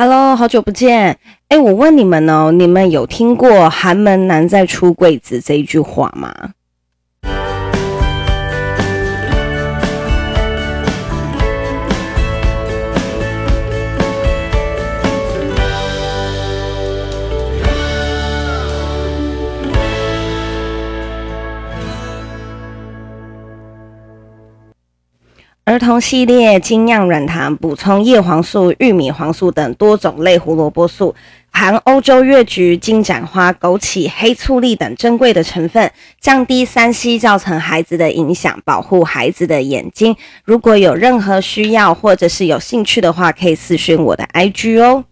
Hello，好久不见。哎，我问你们哦，你们有听过“寒门难再出贵子”这一句话吗？儿童系列精酿软糖，补充叶黄素、玉米黄素等多种类胡萝卜素，含欧洲月菊、金盏花、枸杞、黑醋栗等珍贵的成分，降低三 C 造成孩子的影响，保护孩子的眼睛。如果有任何需要或者是有兴趣的话，可以私讯我的 IG 哦。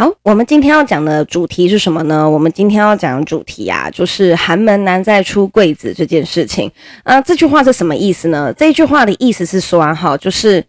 好，我们今天要讲的主题是什么呢？我们今天要讲的主题啊，就是寒门难再出贵子这件事情。啊，这句话是什么意思呢？这句话的意思是说，哈，就是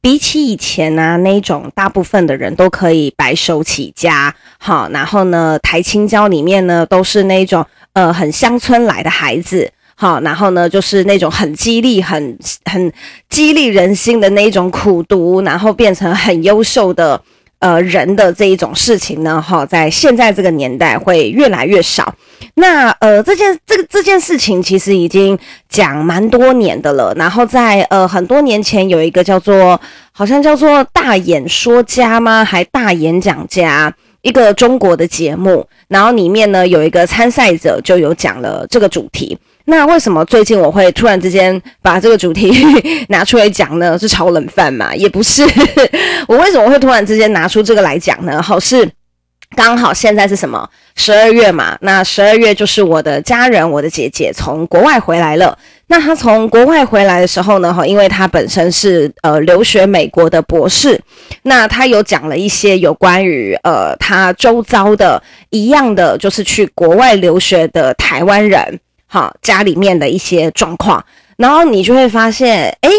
比起以前啊那种大部分的人都可以白手起家，好，然后呢，台青椒里面呢都是那种呃很乡村来的孩子，好，然后呢就是那种很激励、很很激励人心的那种苦读，然后变成很优秀的。呃，人的这一种事情呢，哈，在现在这个年代会越来越少。那呃，这件这个这件事情其实已经讲蛮多年的了。然后在呃很多年前，有一个叫做好像叫做大演说家吗？还大演讲家一个中国的节目。然后里面呢有一个参赛者就有讲了这个主题。那为什么最近我会突然之间把这个主题 拿出来讲呢？是炒冷饭嘛？也不是。我为什么会突然之间拿出这个来讲呢？好，是刚好现在是什么？十二月嘛。那十二月就是我的家人，我的姐姐从国外回来了。那她从国外回来的时候呢，哈，因为她本身是呃留学美国的博士，那她有讲了一些有关于呃她周遭的一样的，就是去国外留学的台湾人。啊，家里面的一些状况，然后你就会发现，诶，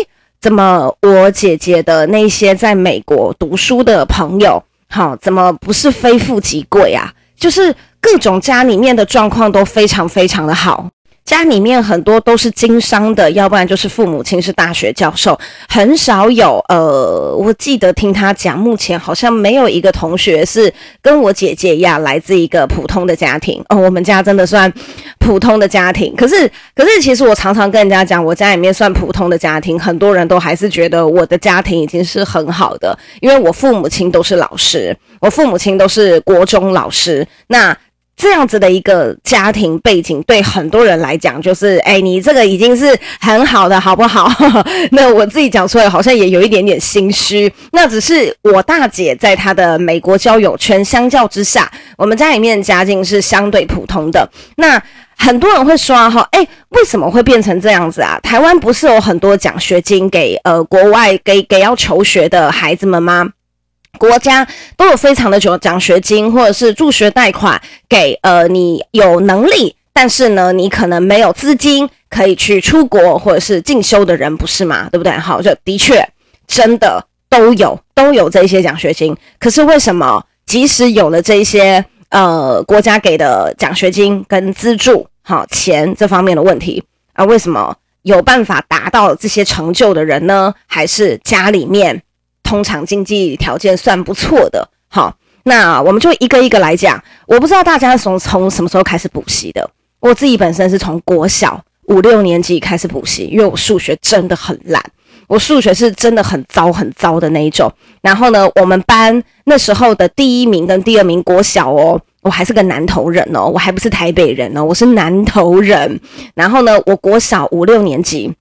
怎么我姐姐的那些在美国读书的朋友，好，怎么不是非富即贵啊？就是各种家里面的状况都非常非常的好。家里面很多都是经商的，要不然就是父母亲是大学教授，很少有呃，我记得听他讲，目前好像没有一个同学是跟我姐姐一样来自一个普通的家庭哦。我们家真的算普通的家庭，可是可是其实我常常跟人家讲，我家里面算普通的家庭，很多人都还是觉得我的家庭已经是很好的，因为我父母亲都是老师，我父母亲都是国中老师，那。这样子的一个家庭背景，对很多人来讲，就是，哎，你这个已经是很好的，好不好？那我自己讲出来，好像也有一点点心虚。那只是我大姐在她的美国交友圈相较之下，我们家里面家境是相对普通的。那很多人会说哈，哎，为什么会变成这样子啊？台湾不是有很多奖学金给呃国外给给要求学的孩子们吗？国家都有非常的奖奖学金，或者是助学贷款给呃你有能力，但是呢你可能没有资金可以去出国或者是进修的人，不是吗？对不对？好，就的确真的都有都有这些奖学金。可是为什么即使有了这些呃国家给的奖学金跟资助，好钱这方面的问题啊，为什么有办法达到这些成就的人呢？还是家里面？通常经济条件算不错的，好，那我们就一个一个来讲。我不知道大家从从什么时候开始补习的，我自己本身是从国小五六年级开始补习，因为我数学真的很烂，我数学是真的很糟很糟的那一种。然后呢，我们班那时候的第一名跟第二名，国小哦，我还是个南投人哦，我还不是台北人哦，我是南投人。然后呢，我国小五六年级。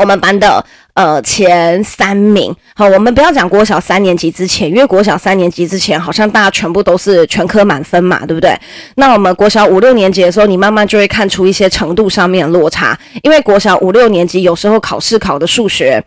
我们班的呃前三名，好，我们不要讲国小三年级之前，因为国小三年级之前好像大家全部都是全科满分嘛，对不对？那我们国小五六年级的时候，你慢慢就会看出一些程度上面的落差，因为国小五六年级有时候考试考的数学，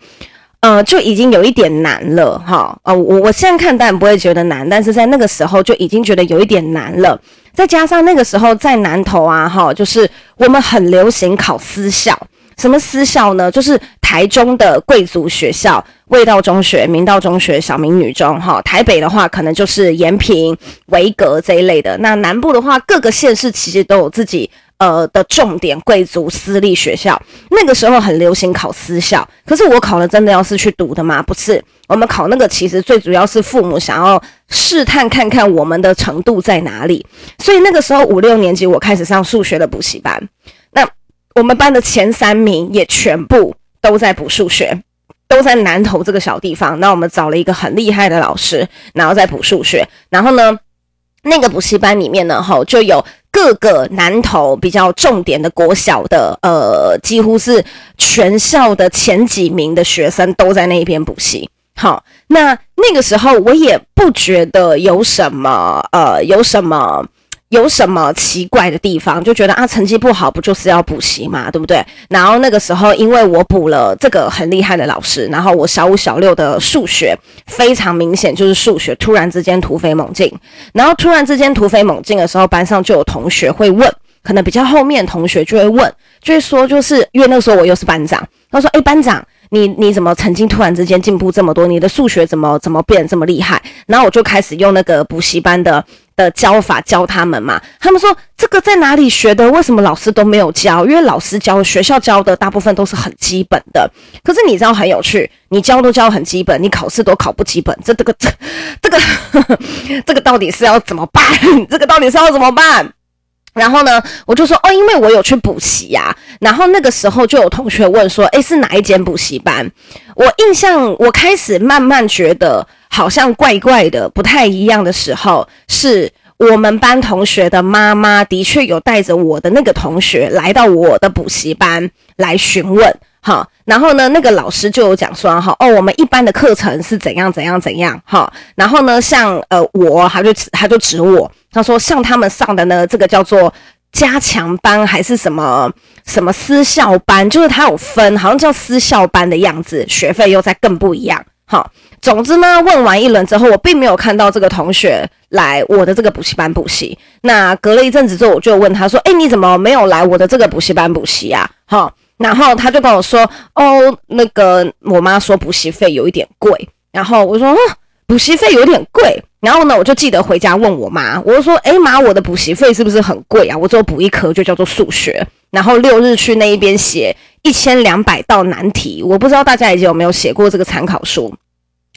呃，就已经有一点难了，哈，呃，我我现在看当然不会觉得难，但是在那个时候就已经觉得有一点难了，再加上那个时候在南投啊，哈，就是我们很流行考私校。什么私校呢？就是台中的贵族学校，味道中学、明道中学、小明女中。哈，台北的话，可能就是延平、维格这一类的。那南部的话，各个县市其实都有自己呃的重点贵族私立学校。那个时候很流行考私校，可是我考了真的要是去读的吗？不是，我们考那个其实最主要是父母想要试探看看我们的程度在哪里。所以那个时候五六年级我开始上数学的补习班，我们班的前三名也全部都在补数学。都在南投这个小地方，那我们找了一个很厉害的老师，然后再补数学。然后呢，那个补习班里面呢，吼就有各个南投比较重点的国小的，呃，几乎是全校的前几名的学生都在那边补习。好，那那个时候我也不觉得有什么，呃，有什么。有什么奇怪的地方？就觉得啊，成绩不好不就是要补习嘛，对不对？然后那个时候，因为我补了这个很厉害的老师，然后我小五、小六的数学非常明显就是数学突然之间突飞猛进，然后突然之间突飞猛进的时候，班上就有同学会问，可能比较后面同学就会问，就会说，就是因为那时候我又是班长，他说：“诶，班长。”你你怎么成绩突然之间进步这么多？你的数学怎么怎么变这么厉害？然后我就开始用那个补习班的的教法教他们嘛。他们说这个在哪里学的？为什么老师都没有教？因为老师教学校教的大部分都是很基本的。可是你知道很有趣，你教都教很基本，你考试都考不基本，这这个这这个这个到底是要怎么办？这个到底是要怎么办？然后呢，我就说哦，因为我有去补习呀。然后那个时候就有同学问说，诶，是哪一间补习班？我印象，我开始慢慢觉得好像怪怪的，不太一样的时候，是我们班同学的妈妈的确有带着我的那个同学来到我的补习班来询问。好，然后呢，那个老师就有讲说，哈，哦，我们一般的课程是怎样怎样怎样，哈，然后呢，像呃我，他就他就指我。他说：“像他们上的呢，这个叫做加强班还是什么什么私校班？就是他有分，好像叫私校班的样子，学费又在更不一样。好，总之呢，问完一轮之后，我并没有看到这个同学来我的这个补习班补习。那隔了一阵子之后，我就问他说：‘诶，你怎么没有来我的这个补习班补习啊？’好，然后他就跟我说：‘哦，那个我妈说补习费有一点贵。’然后我说：‘哦，补习费有点贵。’然后呢，我就记得回家问我妈，我就说：“诶，妈，我的补习费是不是很贵啊？我只有补一科就叫做数学，然后六日去那一边写一千两百道难题。我不知道大家以前有没有写过这个参考书，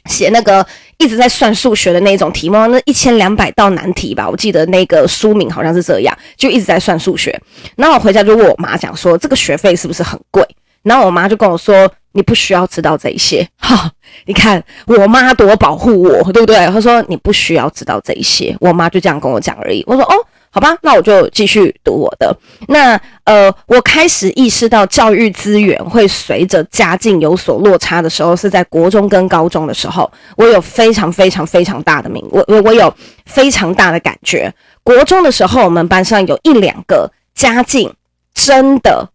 写那个一直在算数学的那种题目，那一千两百道难题吧。我记得那个书名好像是这样，就一直在算数学。然后我回家就问我妈讲说，这个学费是不是很贵？然后我妈就跟我说。”你不需要知道这些，哈！你看我妈多保护我，对不对？她说你不需要知道这些，我妈就这样跟我讲而已。我说哦，好吧，那我就继续读我的。那呃，我开始意识到教育资源会随着家境有所落差的时候，是在国中跟高中的时候，我有非常非常非常大的名，我我我有非常大的感觉。国中的时候，我们班上有一两个家境真的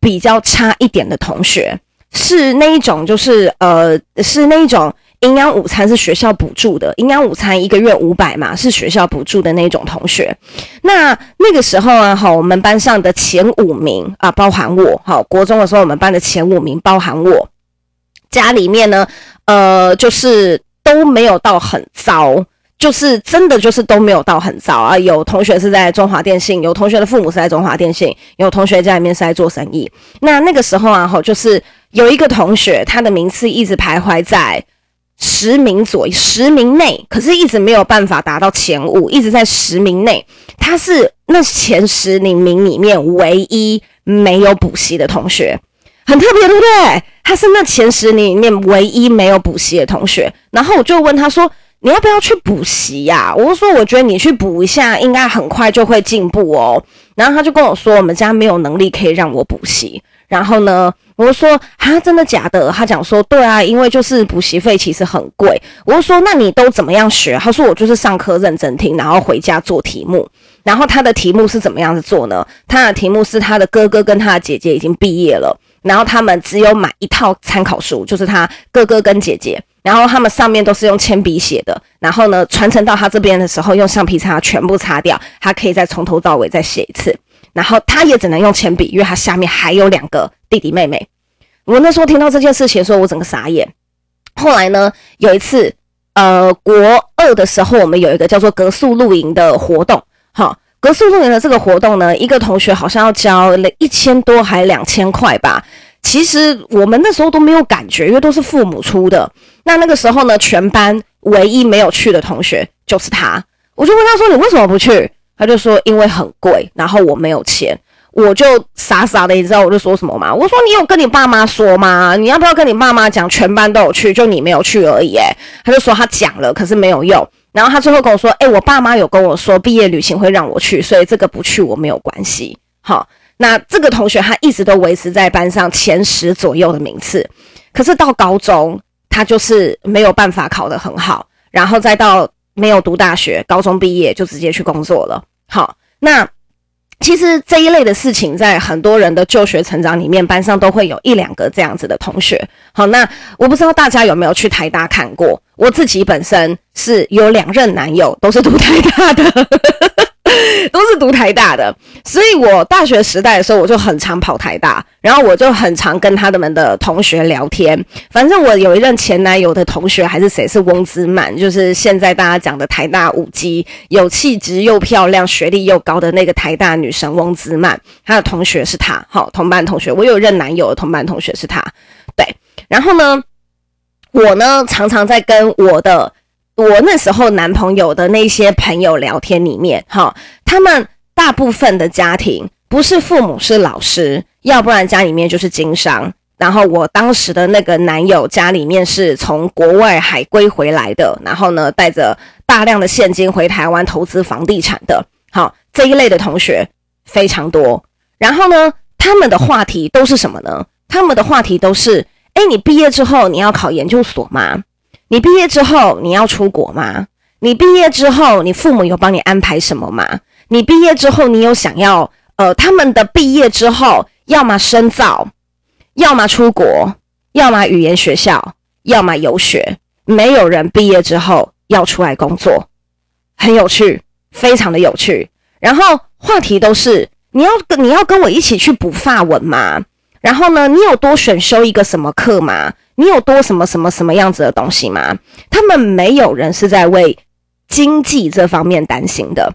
比较差一点的同学。是那一种，就是呃，是那一种营养午餐是学校补助的，营养午餐一个月五百嘛，是学校补助的那种同学。那那个时候啊，好，我们班上的前五名啊，包含我，好，国中的时候我们班的前五名包含我，家里面呢，呃，就是都没有到很糟。就是真的，就是都没有到很糟啊。有同学是在中华电信，有同学的父母是在中华电信，有同学家里面是在做生意。那那个时候啊，吼，就是有一个同学，他的名次一直徘徊在十名左右，十名内，可是一直没有办法达到前五，一直在十名内。他是那前十名名里面唯一没有补习的同学，很特别，对不对？他是那前十名里面唯一没有补习的同学。然后我就问他说。你要不要去补习呀？我就说，我觉得你去补一下，应该很快就会进步哦。然后他就跟我说，我们家没有能力可以让我补习。然后呢，我就说，啊，真的假的？他讲说，对啊，因为就是补习费其实很贵。我就说，那你都怎么样学？他说，我就是上课认真听，然后回家做题目。然后他的题目是怎么样子做呢？他的题目是他的哥哥跟他的姐姐已经毕业了，然后他们只有买一套参考书，就是他哥哥跟姐姐。然后他们上面都是用铅笔写的，然后呢，传承到他这边的时候，用橡皮擦全部擦掉，他可以再从头到尾再写一次。然后他也只能用铅笔，因为他下面还有两个弟弟妹妹。我那时候听到这件事情的时候，我整个傻眼。后来呢，有一次，呃，国二的时候，我们有一个叫做格数露营的活动，哈。隔宿露营的这个活动呢，一个同学好像要交了一千多还两千块吧。其实我们那时候都没有感觉，因为都是父母出的。那那个时候呢，全班唯一没有去的同学就是他。我就问他说：“你为什么不去？”他就说：“因为很贵，然后我没有钱。”我就傻傻的，你知道我就说什么吗？我说：“你有跟你爸妈说吗？你要不要跟你爸妈讲？全班都有去，就你没有去而已。”诶，他就说他讲了，可是没有用。然后他最后跟我说：“哎、欸，我爸妈有跟我说毕业旅行会让我去，所以这个不去我没有关系。”好，那这个同学他一直都维持在班上前十左右的名次，可是到高中他就是没有办法考得很好，然后再到没有读大学，高中毕业就直接去工作了。好，那。其实这一类的事情，在很多人的就学成长里面，班上都会有一两个这样子的同学。好，那我不知道大家有没有去台大看过？我自己本身是有两任男友，都是读台大的。都是读台大的，所以我大学时代的时候，我就很常跑台大，然后我就很常跟他们的同学聊天。反正我有一任前男友的同学还是谁，是翁姿曼，就是现在大家讲的台大舞姬，有气质又漂亮、学历又高的那个台大女神翁姿曼。她的同学是她，好，同班同学。我有任男友的同班同学是她，对。然后呢，我呢常常在跟我的。我那时候男朋友的那些朋友聊天里面，哈，他们大部分的家庭不是父母是老师，要不然家里面就是经商。然后我当时的那个男友家里面是从国外海归回来的，然后呢带着大量的现金回台湾投资房地产的。好，这一类的同学非常多。然后呢，他们的话题都是什么呢？他们的话题都是：诶，你毕业之后你要考研究所吗？你毕业之后你要出国吗？你毕业之后你父母有帮你安排什么吗？你毕业之后你有想要呃他们的毕业之后要么深造，要么出国，要么语言学校，要么游学。没有人毕业之后要出来工作，很有趣，非常的有趣。然后话题都是你要跟你要跟我一起去补发文吗？然后呢，你有多选修一个什么课吗？你有多什么什么什么样子的东西吗？他们没有人是在为经济这方面担心的，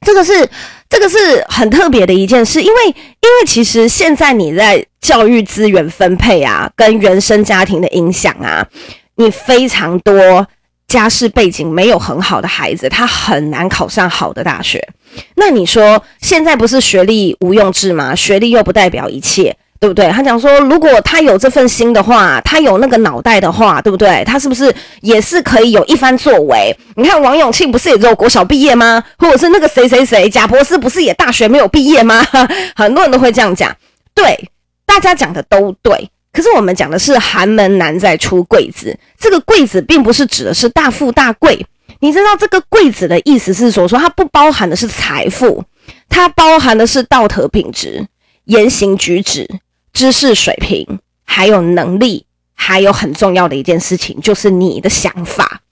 这个是这个是很特别的一件事，因为因为其实现在你在教育资源分配啊，跟原生家庭的影响啊，你非常多家世背景没有很好的孩子，他很难考上好的大学。那你说现在不是学历无用制吗？学历又不代表一切。对不对？他讲说，如果他有这份心的话，他有那个脑袋的话，对不对？他是不是也是可以有一番作为？你看王永庆不是也只有国小毕业吗？或者是那个谁谁谁贾伯斯不是也大学没有毕业吗？很多人都会这样讲。对，大家讲的都对。可是我们讲的是寒门难再出贵子，这个贵子并不是指的是大富大贵。你知道这个贵子的意思是说，说它不包含的是财富，它包含的是道德品质、言行举止。知识水平，还有能力，还有很重要的一件事情，就是你的想法。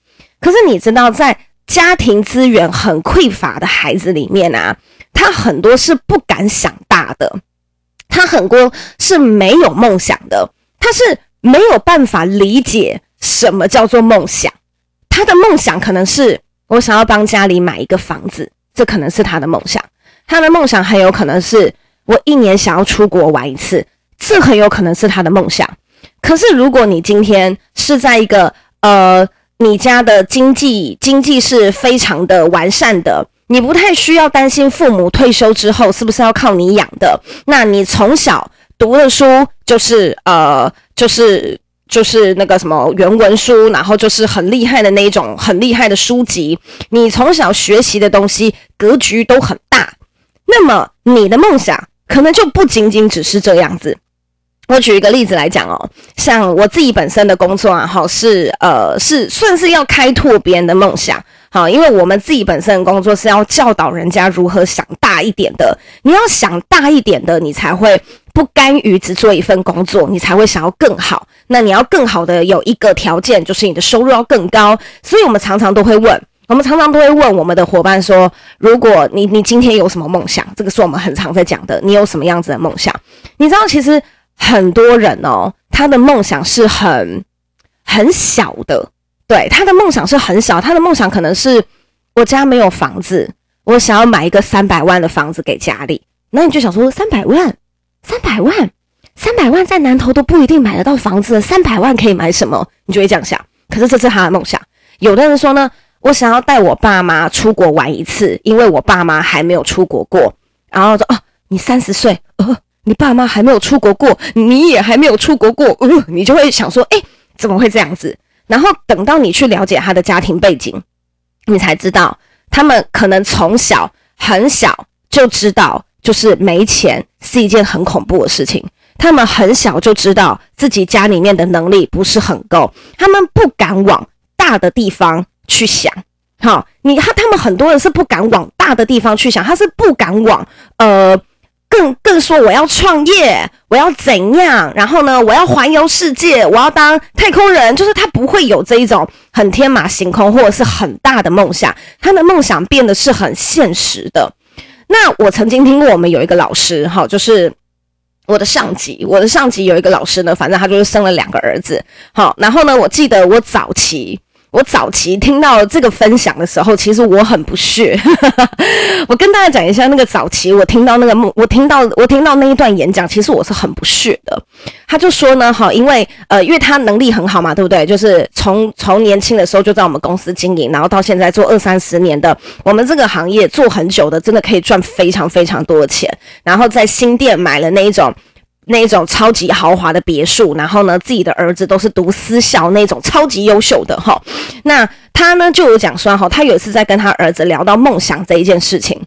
可是你知道，在家庭资源很匮乏的孩子里面啊，他很多是不敢想大的，他很多是没有梦想的，他是没有办法理解什么叫做梦想。他的梦想可能是我想要帮家里买一个房子，这可能是他的梦想。他的梦想很有可能是我一年想要出国玩一次。这很有可能是他的梦想，可是如果你今天是在一个呃，你家的经济经济是非常的完善的，你不太需要担心父母退休之后是不是要靠你养的，那你从小读的书就是呃，就是就是那个什么原文书，然后就是很厉害的那一种很厉害的书籍，你从小学习的东西格局都很大，那么你的梦想可能就不仅仅只是这样子。我举一个例子来讲哦，像我自己本身的工作啊，好，是呃，是算是要开拓别人的梦想，好，因为我们自己本身的工作是要教导人家如何想大一点的。你要想大一点的，你才会不甘于只做一份工作，你才会想要更好。那你要更好的有一个条件，就是你的收入要更高。所以我们常常都会问，我们常常都会问我们的伙伴说：如果你你今天有什么梦想？这个是我们很常在讲的。你有什么样子的梦想？你知道其实。很多人哦，他的梦想是很很小的，对，他的梦想是很小，他的梦想可能是我家没有房子，我想要买一个三百万的房子给家里。那你就想说，三百万，三百万，三百万在南投都不一定买得到房子，三百万可以买什么？你就会这样想。可是这是他的梦想。有的人说呢，我想要带我爸妈出国玩一次，因为我爸妈还没有出国过。然后说，哦，你三十岁，呃，你爸妈还没有出国过，你也还没有出国过，呃，你就会想说，诶，怎么会这样子？然后等到你去了解他的家庭背景，你才知道，他们可能从小很小就知道。就是没钱是一件很恐怖的事情。他们很小就知道自己家里面的能力不是很够，他们不敢往大的地方去想。好，你看他们很多人是不敢往大的地方去想，他是不敢往呃更更说我要创业，我要怎样，然后呢，我要环游世界，我要当太空人，就是他不会有这一种很天马行空或者是很大的梦想，他的梦想变得是很现实的。那我曾经听过，我们有一个老师，哈，就是我的上级，我的上级有一个老师呢，反正他就是生了两个儿子，好，然后呢，我记得我早期。我早期听到这个分享的时候，其实我很不屑。我跟大家讲一下，那个早期我听到那个梦，我听到我听到那一段演讲，其实我是很不屑的。他就说呢，哈，因为呃，因为他能力很好嘛，对不对？就是从从年轻的时候就在我们公司经营，然后到现在做二三十年的，我们这个行业做很久的，真的可以赚非常非常多的钱。然后在新店买了那一种。那种超级豪华的别墅，然后呢，自己的儿子都是读私校那种超级优秀的哈。那他呢就有讲说哈，他有一次在跟他儿子聊到梦想这一件事情，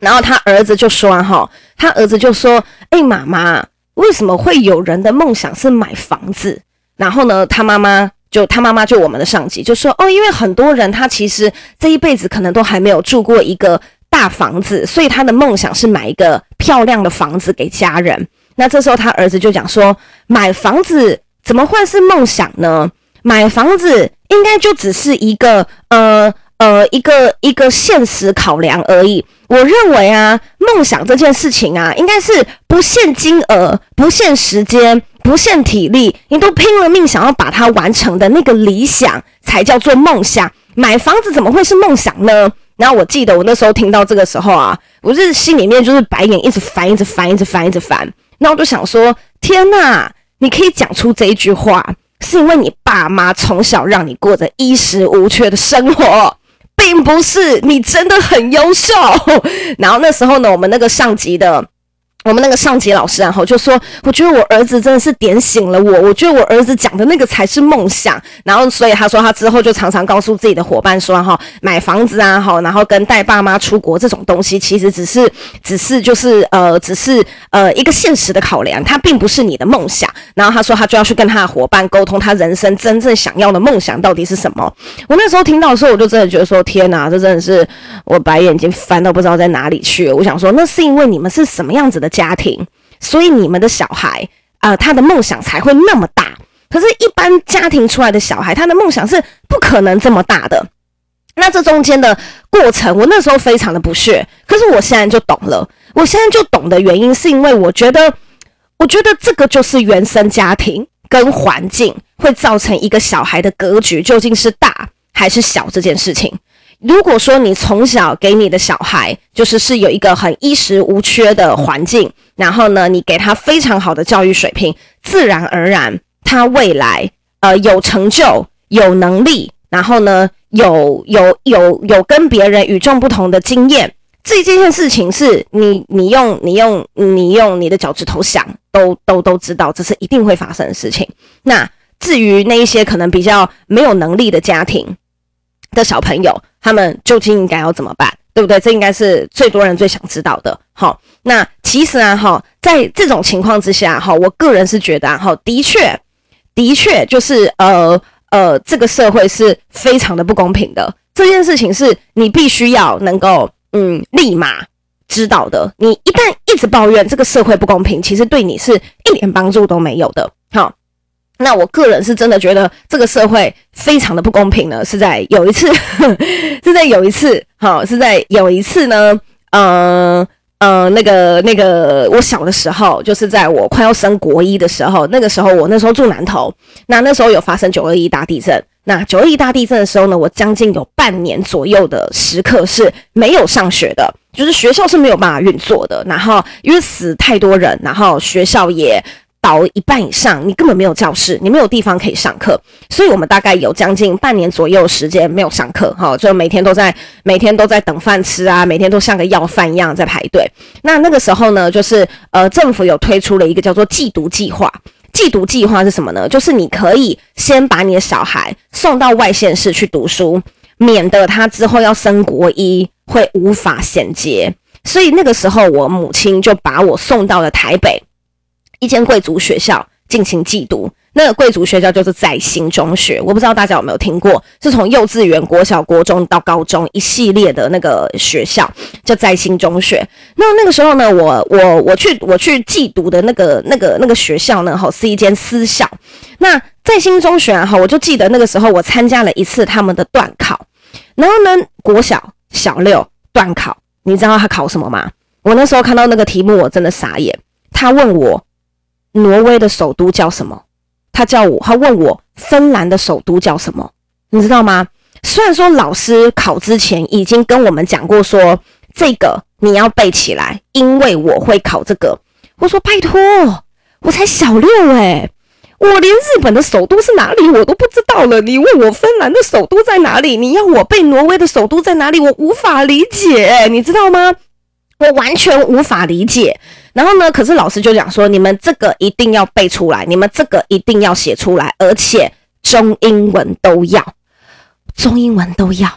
然后他儿子就说哈，他儿子就说，哎，妈妈，为什么会有人的梦想是买房子？然后呢，他妈妈就他妈妈就我们的上级就说，哦，因为很多人他其实这一辈子可能都还没有住过一个大房子，所以他的梦想是买一个漂亮的房子给家人。那这时候，他儿子就讲说：“买房子怎么会是梦想呢？买房子应该就只是一个呃呃一个一个现实考量而已。我认为啊，梦想这件事情啊，应该是不限金额、不限时间、不限体力，你都拼了命想要把它完成的那个理想，才叫做梦想。买房子怎么会是梦想呢？”然后我记得我那时候听到这个时候啊，我是心里面就是白眼一直翻，一直翻，一直翻，一直翻。那我就想说，天呐，你可以讲出这一句话，是因为你爸妈从小让你过着衣食无缺的生活，并不是你真的很优秀。然后那时候呢，我们那个上级的。我们那个上级老师然后就说，我觉得我儿子真的是点醒了我，我觉得我儿子讲的那个才是梦想。然后所以他说他之后就常常告诉自己的伙伴说哈，买房子啊，哈，然后跟带爸妈出国这种东西，其实只是只是就是呃，只是呃一个现实的考量，它并不是你的梦想。然后他说他就要去跟他的伙伴沟通，他人生真正想要的梦想到底是什么。我那时候听到的时候，我就真的觉得说，天哪，这真的是我白眼睛翻到不知道在哪里去。我想说，那是因为你们是什么样子的家庭，所以你们的小孩啊、呃，他的梦想才会那么大。可是，一般家庭出来的小孩，他的梦想是不可能这么大的。那这中间的过程，我那时候非常的不屑。可是我现在就懂了。我现在就懂的原因，是因为我觉得，我觉得这个就是原生家庭跟环境会造成一个小孩的格局究竟是大还是小这件事情。如果说你从小给你的小孩就是是有一个很衣食无缺的环境，然后呢，你给他非常好的教育水平，自然而然他未来呃有成就、有能力，然后呢有有有有跟别人与众不同的经验，这件事情是你你用你用你用你的脚趾头想都都都知道，这是一定会发生的事情。那至于那一些可能比较没有能力的家庭的小朋友，他们究竟应该要怎么办，对不对？这应该是最多人最想知道的。好，那其实啊，哈，在这种情况之下，哈，我个人是觉得，哈，的确，的确就是，呃呃，这个社会是非常的不公平的。这件事情是你必须要能够，嗯，立马知道的。你一旦一直抱怨这个社会不公平，其实对你是一点帮助都没有的。那我个人是真的觉得这个社会非常的不公平呢，是在有一次，是在有一次，好，是在有一次呢，呃呃，那个那个，我小的时候，就是在我快要升国一的时候，那个时候我那时候住南投，那那时候有发生九二一大地震。那九二一大地震的时候呢，我将近有半年左右的时刻是没有上学的，就是学校是没有办法运作的。然后因为死太多人，然后学校也倒一半以上，你根本没有教室，你没有地方可以上课，所以我们大概有将近半年左右时间没有上课，哈，就每天都在每天都在等饭吃啊，每天都像个要饭一样在排队。那那个时候呢，就是呃，政府有推出了一个叫做“寄读计划”。寄读计划是什么呢？就是你可以先把你的小孩送到外县市去读书，免得他之后要升国一会无法衔接。所以那个时候，我母亲就把我送到了台北一间贵族学校进行寄读。那个贵族学校就是在新中学，我不知道大家有没有听过，是从幼稚园、国小、国中到高中一系列的那个学校，叫在新中学。那那个时候呢，我我我去我去寄读的那个那个那个学校呢，哈，是一间私校。那在新中学哈，我就记得那个时候我参加了一次他们的段考，然后呢，国小小六段考，你知道他考什么吗？我那时候看到那个题目，我真的傻眼。他问我，挪威的首都叫什么？他叫我，他问我芬兰的首都叫什么，你知道吗？虽然说老师考之前已经跟我们讲过说，这个你要背起来，因为我会考这个。我说拜托，我才小六诶、我连日本的首都是哪里我都不知道了。你问我芬兰的首都在哪里，你要我背挪威的首都在哪里，我无法理解、你知道吗？我完全无法理解。然后呢，可是老师就讲说，你们这个一定要背出来，你们这个一定要写出来，而且中英文都要，中英文都要，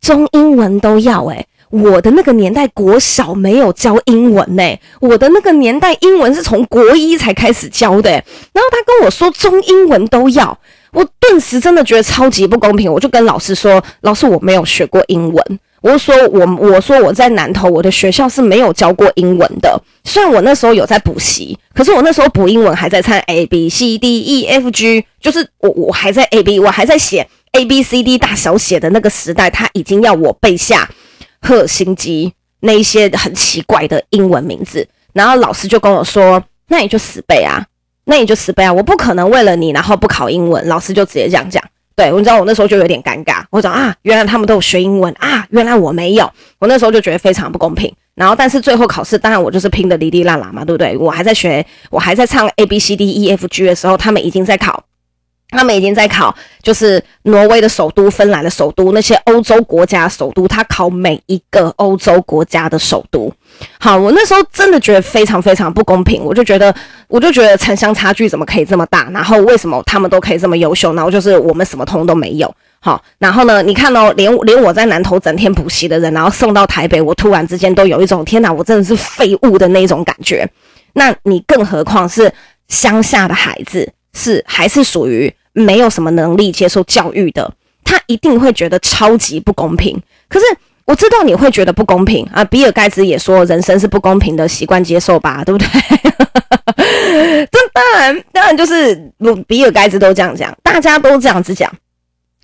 中英文都要。诶，我的那个年代国小没有教英文呢，我的那个年代英文是从国一才开始教的。然后他跟我说中英文都要，我顿时真的觉得超级不公平。我就跟老师说，老师我没有学过英文。我说我我说我在南投，我的学校是没有教过英文的。虽然我那时候有在补习，可是我那时候补英文还在唱 A B C D E F G，就是我我还在 A B，我还在写 A B C D 大小写的那个时代，他已经要我背下赫尔辛基那一些很奇怪的英文名字。然后老师就跟我说：“那你就死背啊，那你就死背啊，我不可能为了你然后不考英文。”老师就直接这样讲。对，我知道我那时候就有点尴尬，我讲啊，原来他们都有学英文啊，原来我没有，我那时候就觉得非常不公平。然后，但是最后考试，当然我就是拼的哩哩啦啦嘛，对不对？我还在学，我还在唱 A B C D E F G 的时候，他们已经在考。他们已经在考，就是挪威的首都、芬兰的首都，那些欧洲国家首都，他考每一个欧洲国家的首都。好，我那时候真的觉得非常非常不公平，我就觉得，我就觉得城乡差距怎么可以这么大？然后为什么他们都可以这么优秀，然后就是我们什么通都没有？好，然后呢，你看哦，连连我在南投整天补习的人，然后送到台北，我突然之间都有一种天哪，我真的是废物的那种感觉。那你更何况是乡下的孩子，是还是属于？没有什么能力接受教育的，他一定会觉得超级不公平。可是我知道你会觉得不公平啊！比尔盖茨也说人生是不公平的，习惯接受吧，对不对？这当然，当然就是比尔盖茨都这样讲，大家都这样子讲。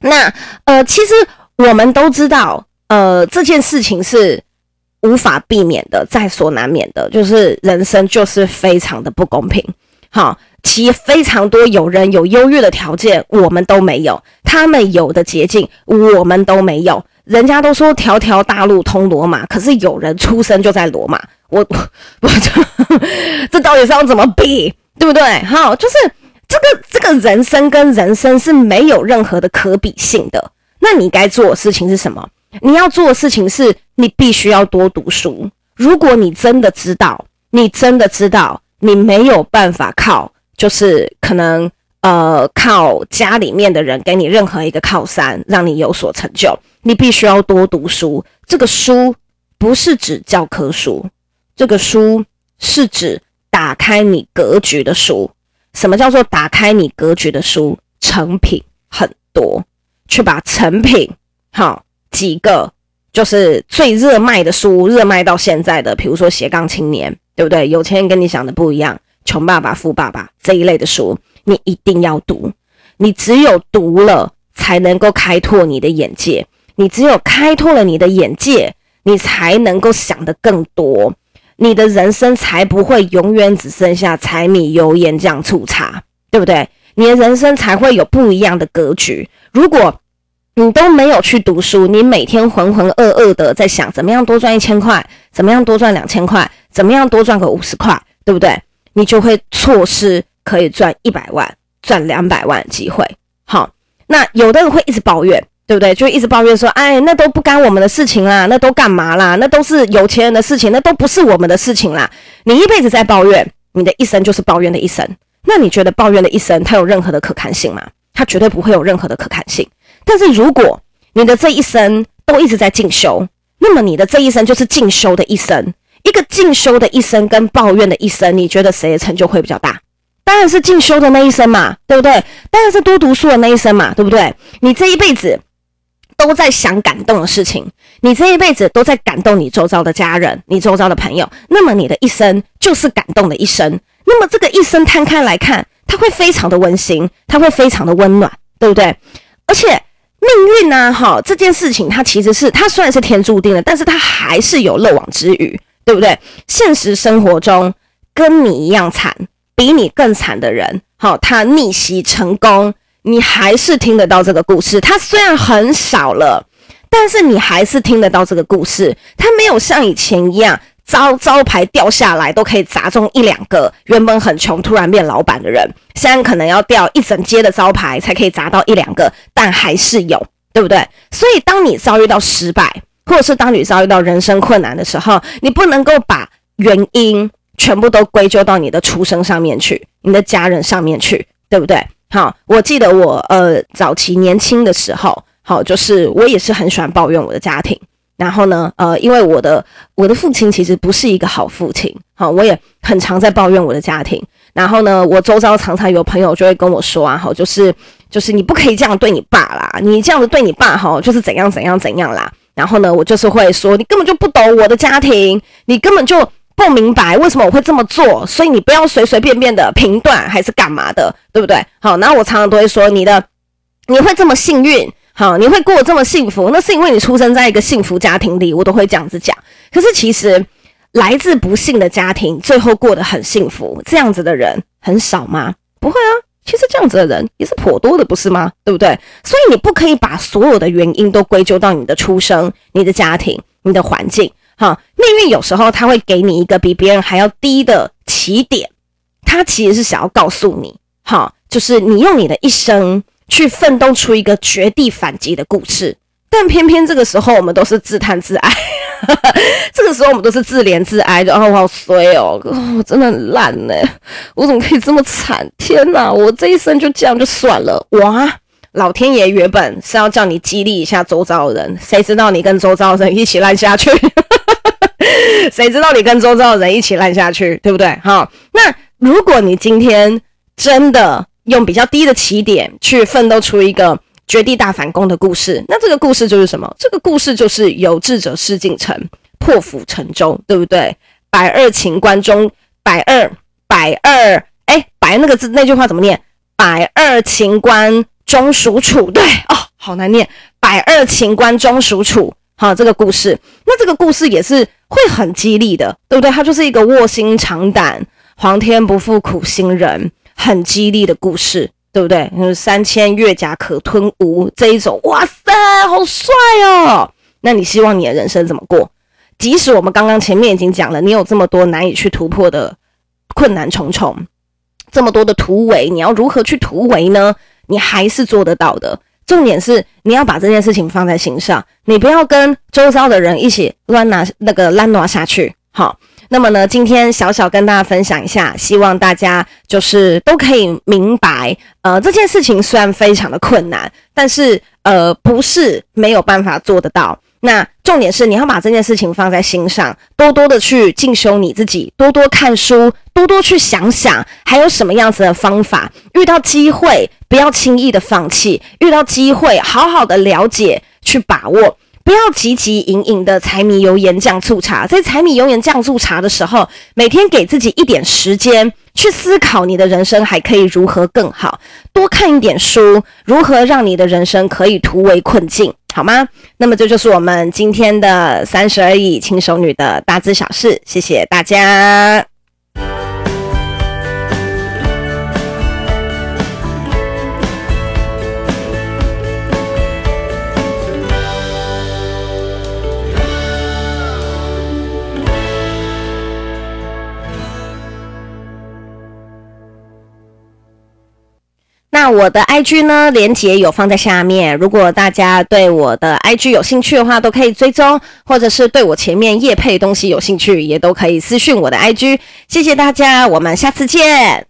那呃，其实我们都知道，呃，这件事情是无法避免的，在所难免的，就是人生就是非常的不公平。好。其非常多有人有优越的条件，我们都没有；他们有的捷径，我们都没有。人家都说条条大路通罗马，可是有人出生就在罗马。我我 这这到底是要怎么比，对不对？好，就是这个这个人生跟人生是没有任何的可比性的。那你该做的事情是什么？你要做的事情是你必须要多读书。如果你真的知道，你真的知道，你没有办法靠。就是可能呃靠家里面的人给你任何一个靠山，让你有所成就。你必须要多读书。这个书不是指教科书，这个书是指打开你格局的书。什么叫做打开你格局的书？成品很多，去把成品好几个就是最热卖的书，热卖到现在的，比如说斜杠青年，对不对？有钱人跟你想的不一样。穷爸爸、富爸爸这一类的书，你一定要读。你只有读了，才能够开拓你的眼界。你只有开拓了你的眼界，你才能够想得更多。你的人生才不会永远只剩下柴米油盐酱醋茶，对不对？你的人生才会有不一样的格局。如果你都没有去读书，你每天浑浑噩噩的在想怎么样多赚一千块，怎么样多赚两千块，怎么样多赚个五十块，对不对？你就会错失可以赚一百万、赚两百万的机会。好，那有的人会一直抱怨，对不对？就一直抱怨说，哎，那都不干我们的事情啦，那都干嘛啦？那都是有钱人的事情，那都不是我们的事情啦。你一辈子在抱怨，你的一生就是抱怨的一生。那你觉得抱怨的一生，它有任何的可看性吗？它绝对不会有任何的可看性。但是如果你的这一生都一直在进修，那么你的这一生就是进修的一生。一个进修的一生跟抱怨的一生，你觉得谁的成就会比较大？当然是进修的那一生嘛，对不对？当然是多读书的那一生嘛，对不对？你这一辈子都在想感动的事情，你这一辈子都在感动你周遭的家人、你周遭的朋友，那么你的一生就是感动的一生。那么这个一生摊开来看，它会非常的温馨，它会非常的温暖，对不对？而且。命运呢？哈，这件事情它其实是它虽然是天注定的，但是它还是有漏网之鱼，对不对？现实生活中跟你一样惨，比你更惨的人，好，他逆袭成功，你还是听得到这个故事。他虽然很少了，但是你还是听得到这个故事。他没有像以前一样。招招牌掉下来都可以砸中一两个原本很穷突然变老板的人，现在可能要掉一整街的招牌才可以砸到一两个，但还是有，对不对？所以当你遭遇到失败，或者是当你遭遇到人生困难的时候，你不能够把原因全部都归咎到你的出生上面去，你的家人上面去，对不对？好，我记得我呃早期年轻的时候，好，就是我也是很喜欢抱怨我的家庭。然后呢，呃，因为我的我的父亲其实不是一个好父亲，好，我也很常在抱怨我的家庭。然后呢，我周遭常常有朋友就会跟我说啊，好，就是就是你不可以这样对你爸啦，你这样子对你爸哈，就是怎样怎样怎样啦。然后呢，我就是会说，你根本就不懂我的家庭，你根本就不明白为什么我会这么做，所以你不要随随便便的评断还是干嘛的，对不对？好，然后我常常都会说，你的你会这么幸运。好，你会过这么幸福，那是因为你出生在一个幸福家庭里，我都会这样子讲。可是其实来自不幸的家庭，最后过得很幸福，这样子的人很少吗？不会啊，其实这样子的人也是颇多的，不是吗？对不对？所以你不可以把所有的原因都归咎到你的出生、你的家庭、你的环境。哈，命运有时候他会给你一个比别人还要低的起点，他其实是想要告诉你，哈，就是你用你的一生。去奋斗出一个绝地反击的故事，但偏偏这个时候我们都是自叹自哀，这个时候我们都是自怜自哀的。哦，我好衰哦，我真的很烂呢，我怎么可以这么惨？天哪，我这一生就这样就算了。哇，老天爷原本是要叫你激励一下周遭的人，谁知道你跟周遭的人一起烂下去？谁知道你跟周遭的人一起烂下去？对不对？好，那如果你今天真的。用比较低的起点去奋斗出一个绝地大反攻的故事，那这个故事就是什么？这个故事就是有志者事竟成，破釜沉舟，对不对？百二秦关中，百二百二，哎，百那个字那句话怎么念？百二秦关终属楚，对哦，好难念。百二秦关终属楚，好，这个故事，那这个故事也是会很激励的，对不对？它就是一个卧薪尝胆，皇天不负苦心人。很激励的故事，对不对？三千越甲可吞吴这一种，哇塞，好帅哦！那你希望你的人生怎么过？即使我们刚刚前面已经讲了，你有这么多难以去突破的困难重重，这么多的突围，你要如何去突围呢？你还是做得到的。重点是你要把这件事情放在心上，你不要跟周遭的人一起乱拿那个烂拿下去，好。那么呢，今天小小跟大家分享一下，希望大家就是都可以明白，呃，这件事情虽然非常的困难，但是呃，不是没有办法做得到。那重点是你要把这件事情放在心上，多多的去进修你自己，多多看书，多多去想想还有什么样子的方法。遇到机会不要轻易的放弃，遇到机会好好的了解去把握。不要急急营营的柴米油盐酱醋茶，在柴米油盐酱醋茶的时候，每天给自己一点时间去思考你的人生还可以如何更好，多看一点书，如何让你的人生可以突围困境，好吗？那么这就是我们今天的三十而已轻熟女的大知小事，谢谢大家。那我的 IG 呢，连接有放在下面。如果大家对我的 IG 有兴趣的话，都可以追踪，或者是对我前面叶配东西有兴趣，也都可以私讯我的 IG。谢谢大家，我们下次见。